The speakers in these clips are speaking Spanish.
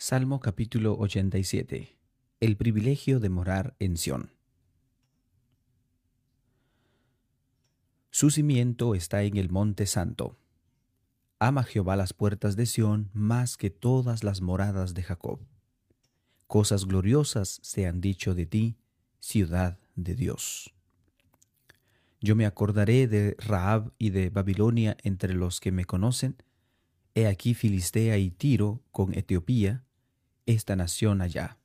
Salmo capítulo 87. El privilegio de morar en Sión. Su cimiento está en el monte santo. Ama Jehová las puertas de Sión más que todas las moradas de Jacob. Cosas gloriosas se han dicho de ti, ciudad de Dios. Yo me acordaré de Raab y de Babilonia entre los que me conocen. He aquí Filistea y Tiro con Etiopía, esta nación allá.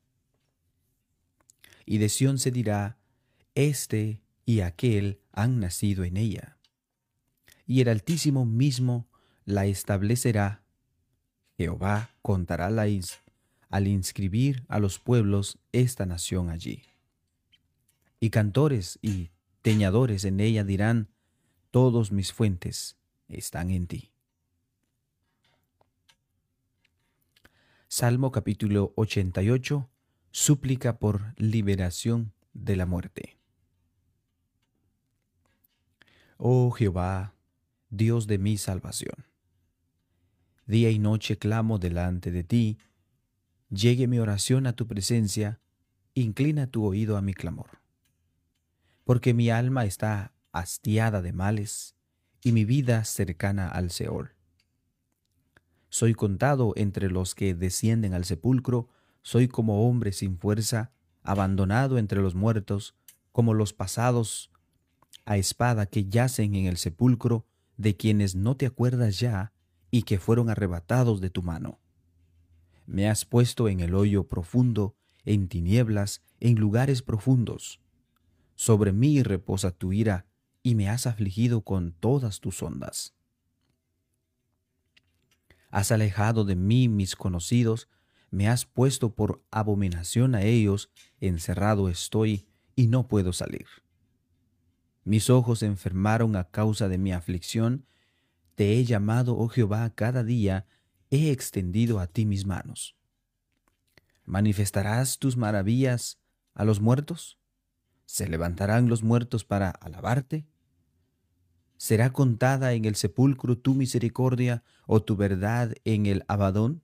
Y de Sión se dirá, Este y aquel han nacido en ella. Y el Altísimo mismo la establecerá. Jehová contará la is al inscribir a los pueblos esta nación allí. Y cantores y teñadores en ella dirán, todos mis fuentes están en ti. Salmo capítulo 88, súplica por liberación de la muerte. Oh Jehová, Dios de mi salvación. Día y noche clamo delante de ti, llegue mi oración a tu presencia, inclina tu oído a mi clamor porque mi alma está hastiada de males y mi vida cercana al Seol. Soy contado entre los que descienden al sepulcro, soy como hombre sin fuerza, abandonado entre los muertos, como los pasados a espada que yacen en el sepulcro, de quienes no te acuerdas ya y que fueron arrebatados de tu mano. Me has puesto en el hoyo profundo, en tinieblas, en lugares profundos sobre mí reposa tu ira, y me has afligido con todas tus ondas. Has alejado de mí mis conocidos, me has puesto por abominación a ellos, encerrado estoy y no puedo salir. Mis ojos se enfermaron a causa de mi aflicción, te he llamado, oh Jehová, cada día, he extendido a ti mis manos. ¿Manifestarás tus maravillas a los muertos? ¿Se levantarán los muertos para alabarte? ¿Será contada en el sepulcro tu misericordia o tu verdad en el abadón?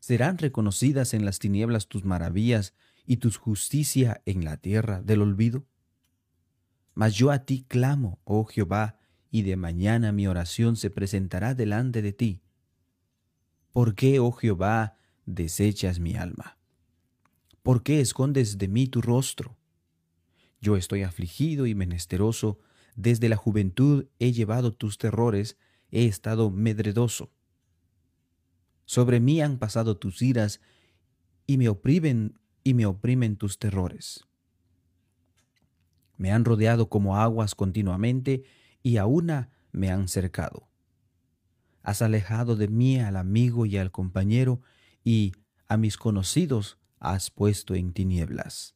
¿Serán reconocidas en las tinieblas tus maravillas y tu justicia en la tierra del olvido? Mas yo a ti clamo, oh Jehová, y de mañana mi oración se presentará delante de ti. ¿Por qué, oh Jehová, desechas mi alma? ¿Por qué escondes de mí tu rostro? Yo estoy afligido y menesteroso, desde la juventud he llevado tus terrores, he estado medredoso. Sobre mí han pasado tus iras y me oprimen y me oprimen tus terrores. Me han rodeado como aguas continuamente y a una me han cercado. Has alejado de mí al amigo y al compañero y a mis conocidos has puesto en tinieblas.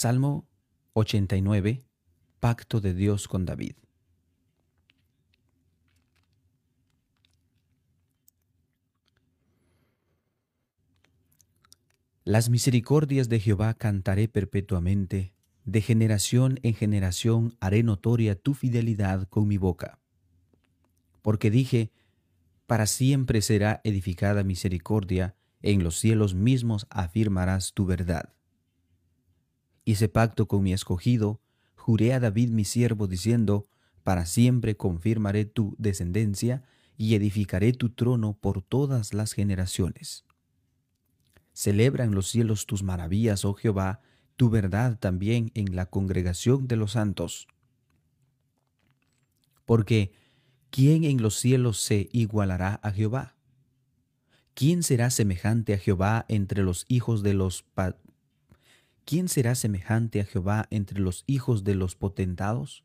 Salmo 89, Pacto de Dios con David. Las misericordias de Jehová cantaré perpetuamente, de generación en generación haré notoria tu fidelidad con mi boca. Porque dije, para siempre será edificada misericordia, en los cielos mismos afirmarás tu verdad. Hice pacto con mi escogido, juré a David mi siervo, diciendo, Para siempre confirmaré tu descendencia y edificaré tu trono por todas las generaciones. Celebran los cielos tus maravillas, oh Jehová, tu verdad también en la congregación de los santos. Porque, ¿quién en los cielos se igualará a Jehová? ¿Quién será semejante a Jehová entre los hijos de los ¿quién será semejante a Jehová entre los hijos de los potentados?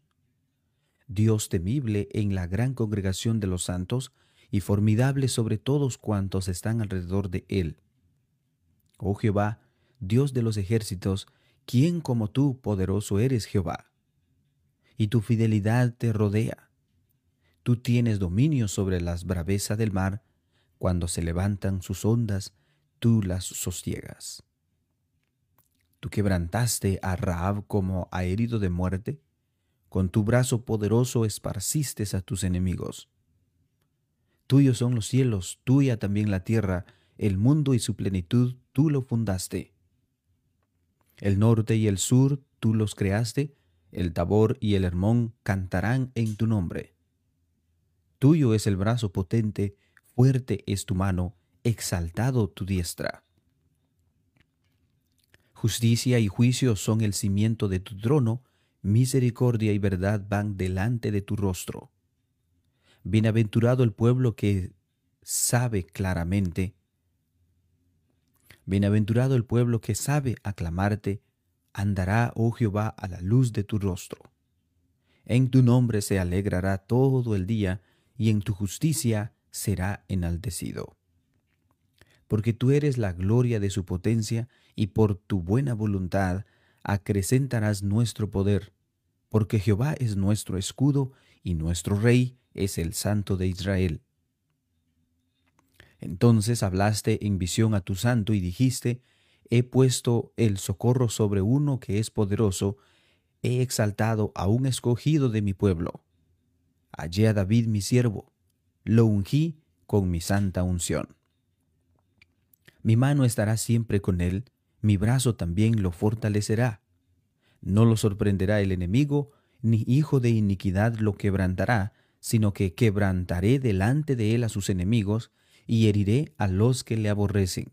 Dios temible en la gran congregación de los santos y formidable sobre todos cuantos están alrededor de él. Oh Jehová, Dios de los ejércitos, ¿quién como tú poderoso eres Jehová? Y tu fidelidad te rodea. Tú tienes dominio sobre las bravezas del mar, cuando se levantan sus ondas, tú las sosiegas. Tú quebrantaste a Raab como a herido de muerte, con tu brazo poderoso esparciste a tus enemigos. Tuyos son los cielos, tuya también la tierra, el mundo y su plenitud, tú lo fundaste. El norte y el sur, tú los creaste, el Tabor y el Hermón cantarán en tu nombre. Tuyo es el brazo potente, fuerte es tu mano, exaltado tu diestra. Justicia y juicio son el cimiento de tu trono, misericordia y verdad van delante de tu rostro. Bienaventurado el pueblo que sabe claramente. Bienaventurado el pueblo que sabe aclamarte, andará, oh Jehová, a la luz de tu rostro. En tu nombre se alegrará todo el día, y en tu justicia será enaltecido porque tú eres la gloria de su potencia, y por tu buena voluntad acrecentarás nuestro poder, porque Jehová es nuestro escudo, y nuestro Rey es el Santo de Israel. Entonces hablaste en visión a tu santo y dijiste, He puesto el socorro sobre uno que es poderoso, he exaltado a un escogido de mi pueblo. Hallé a David mi siervo, lo ungí con mi santa unción. Mi mano estará siempre con él, mi brazo también lo fortalecerá. No lo sorprenderá el enemigo, ni hijo de iniquidad lo quebrantará, sino que quebrantaré delante de él a sus enemigos, y heriré a los que le aborrecen.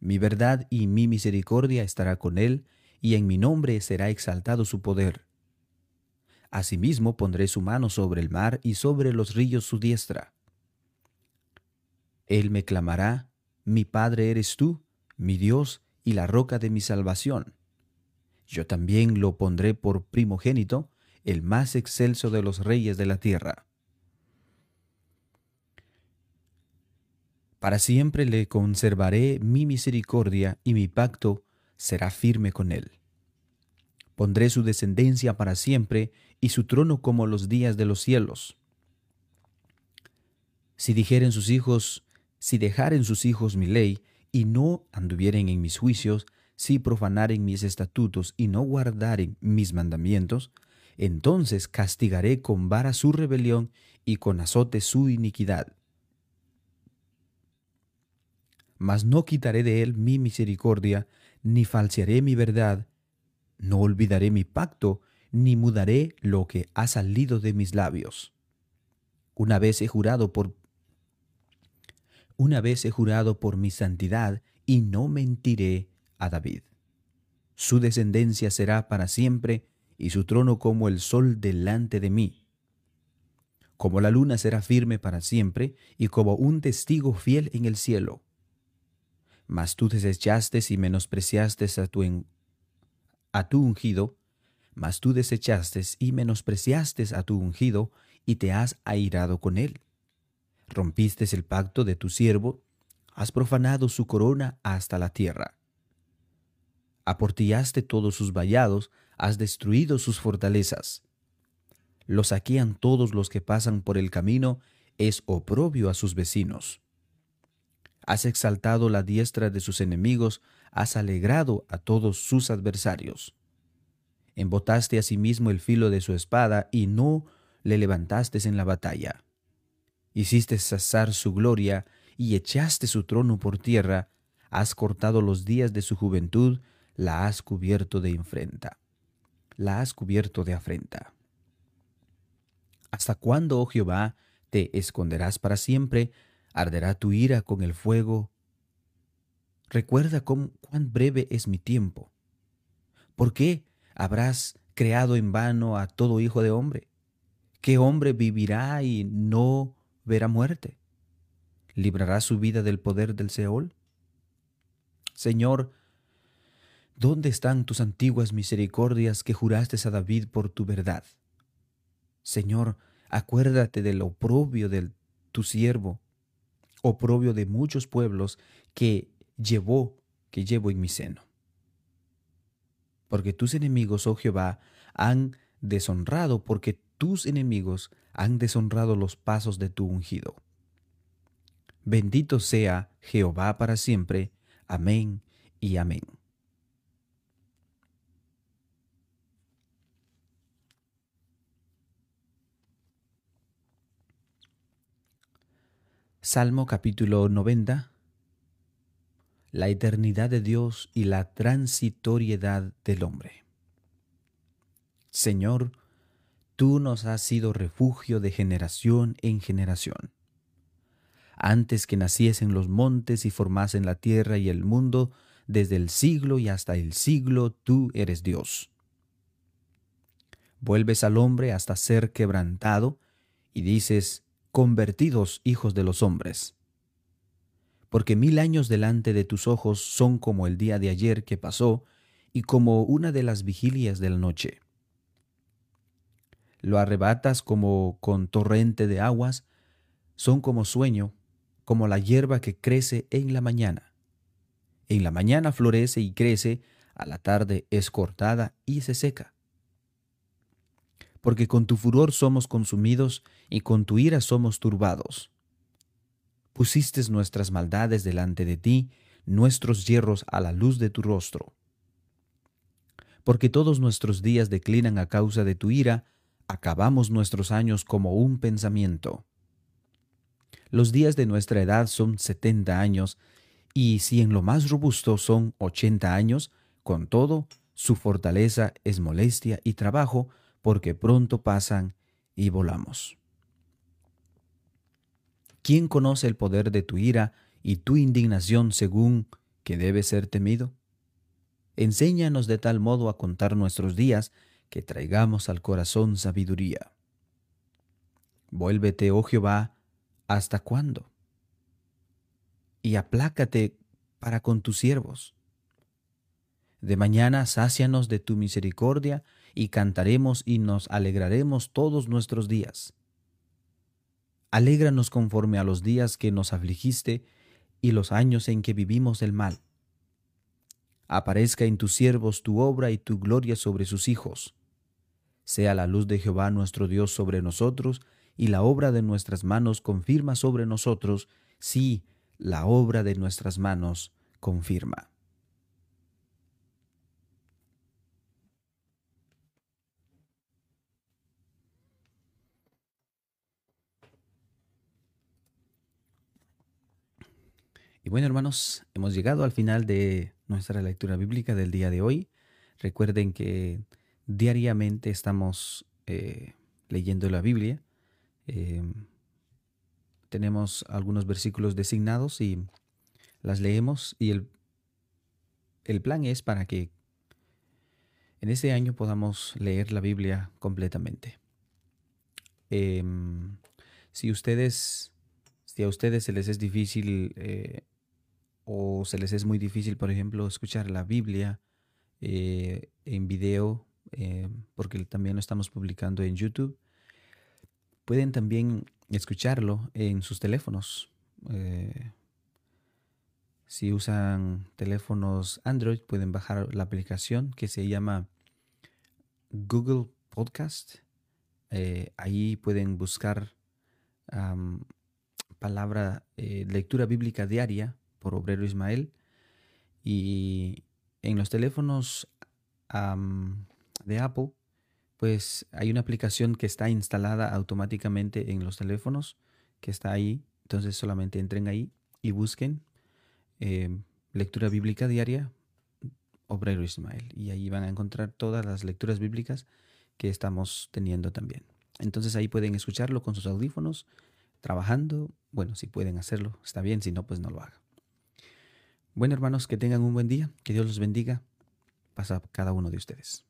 Mi verdad y mi misericordia estará con él, y en mi nombre será exaltado su poder. Asimismo pondré su mano sobre el mar y sobre los ríos su diestra. Él me clamará, mi Padre eres tú, mi Dios y la roca de mi salvación. Yo también lo pondré por primogénito, el más excelso de los reyes de la tierra. Para siempre le conservaré mi misericordia y mi pacto será firme con él. Pondré su descendencia para siempre y su trono como los días de los cielos. Si dijeren sus hijos, si dejaren sus hijos mi ley, y no anduvieren en mis juicios, si profanaren mis estatutos y no guardaren mis mandamientos, entonces castigaré con vara su rebelión y con azote su iniquidad. Mas no quitaré de él mi misericordia, ni falsearé mi verdad, no olvidaré mi pacto, ni mudaré lo que ha salido de mis labios. Una vez he jurado por una vez he jurado por mi santidad y no mentiré a David. Su descendencia será para siempre y su trono como el sol delante de mí. Como la luna será firme para siempre y como un testigo fiel en el cielo. Mas tú desechaste y menospreciaste a tu, ungido, mas tú desechaste y menospreciaste a tu ungido y te has airado con él rompiste el pacto de tu siervo, has profanado su corona hasta la tierra. Aportillaste todos sus vallados, has destruido sus fortalezas. Lo saquean todos los que pasan por el camino, es oprobio a sus vecinos. Has exaltado la diestra de sus enemigos, has alegrado a todos sus adversarios. Embotaste asimismo el filo de su espada y no le levantaste en la batalla. Hiciste cesar su gloria y echaste su trono por tierra, has cortado los días de su juventud, la has cubierto de afrenta. La has cubierto de afrenta. ¿Hasta cuándo, oh Jehová, te esconderás para siempre? ¿Arderá tu ira con el fuego? Recuerda cuán breve es mi tiempo. ¿Por qué habrás creado en vano a todo hijo de hombre? ¿Qué hombre vivirá y no verá muerte? ¿Librará su vida del poder del Seol? Señor, ¿dónde están tus antiguas misericordias que juraste a David por tu verdad? Señor, acuérdate del oprobio de tu siervo, oprobio de muchos pueblos que llevó, que llevo en mi seno. Porque tus enemigos, oh Jehová, han deshonrado, porque tus enemigos han deshonrado los pasos de tu ungido. Bendito sea Jehová para siempre. Amén y amén. Salmo capítulo 90. La eternidad de Dios y la transitoriedad del hombre. Señor, tú nos has sido refugio de generación en generación. Antes que naciesen los montes y formasen la tierra y el mundo, desde el siglo y hasta el siglo tú eres Dios. Vuelves al hombre hasta ser quebrantado y dices, convertidos hijos de los hombres. Porque mil años delante de tus ojos son como el día de ayer que pasó y como una de las vigilias de la noche. Lo arrebatas como con torrente de aguas, son como sueño, como la hierba que crece en la mañana. En la mañana florece y crece, a la tarde es cortada y se seca porque con tu furor somos consumidos y con tu ira somos turbados. Pusiste nuestras maldades delante de ti, nuestros hierros a la luz de tu rostro. Porque todos nuestros días declinan a causa de tu ira, acabamos nuestros años como un pensamiento. Los días de nuestra edad son setenta años, y si en lo más robusto son ochenta años, con todo, su fortaleza es molestia y trabajo, porque pronto pasan y volamos. ¿Quién conoce el poder de tu ira y tu indignación según que debe ser temido? Enséñanos de tal modo a contar nuestros días que traigamos al corazón sabiduría. Vuélvete, oh Jehová, ¿hasta cuándo? Y aplácate para con tus siervos. De mañana sácianos de tu misericordia y cantaremos y nos alegraremos todos nuestros días. Alégranos conforme a los días que nos afligiste y los años en que vivimos el mal. Aparezca en tus siervos tu obra y tu gloria sobre sus hijos. Sea la luz de Jehová nuestro Dios sobre nosotros, y la obra de nuestras manos confirma sobre nosotros, sí, la obra de nuestras manos confirma. Y bueno, hermanos, hemos llegado al final de nuestra lectura bíblica del día de hoy. Recuerden que diariamente estamos eh, leyendo la Biblia. Eh, tenemos algunos versículos designados y las leemos y el, el plan es para que en este año podamos leer la Biblia completamente. Em, si ustedes, si a ustedes se les es difícil eh, o se les es muy difícil, por ejemplo, escuchar la Biblia en video, eh, porque también lo estamos publicando en YouTube, pueden también escucharlo en sus teléfonos. Eh, si usan teléfonos Android, pueden bajar la aplicación que se llama Google Podcast. ahí pueden buscar palabra lectura bíblica diaria por Obrero Ismael. Y en los teléfonos de Apple, pues hay una aplicación que está instalada automáticamente en los teléfonos, que está ahí. Entonces solamente entren ahí y busquen em, lectura bíblica diaria, Obrero Ismael. Y ahí van a encontrar todas las lecturas bíblicas que estamos teniendo también. Entonces ahí pueden escucharlo con sus audífonos, trabajando. Bueno, si pueden hacerlo, está bien, si no, pues no lo hagan. Bueno, hermanos, que tengan un buen día, que Dios los bendiga. Pasa cada uno de ustedes.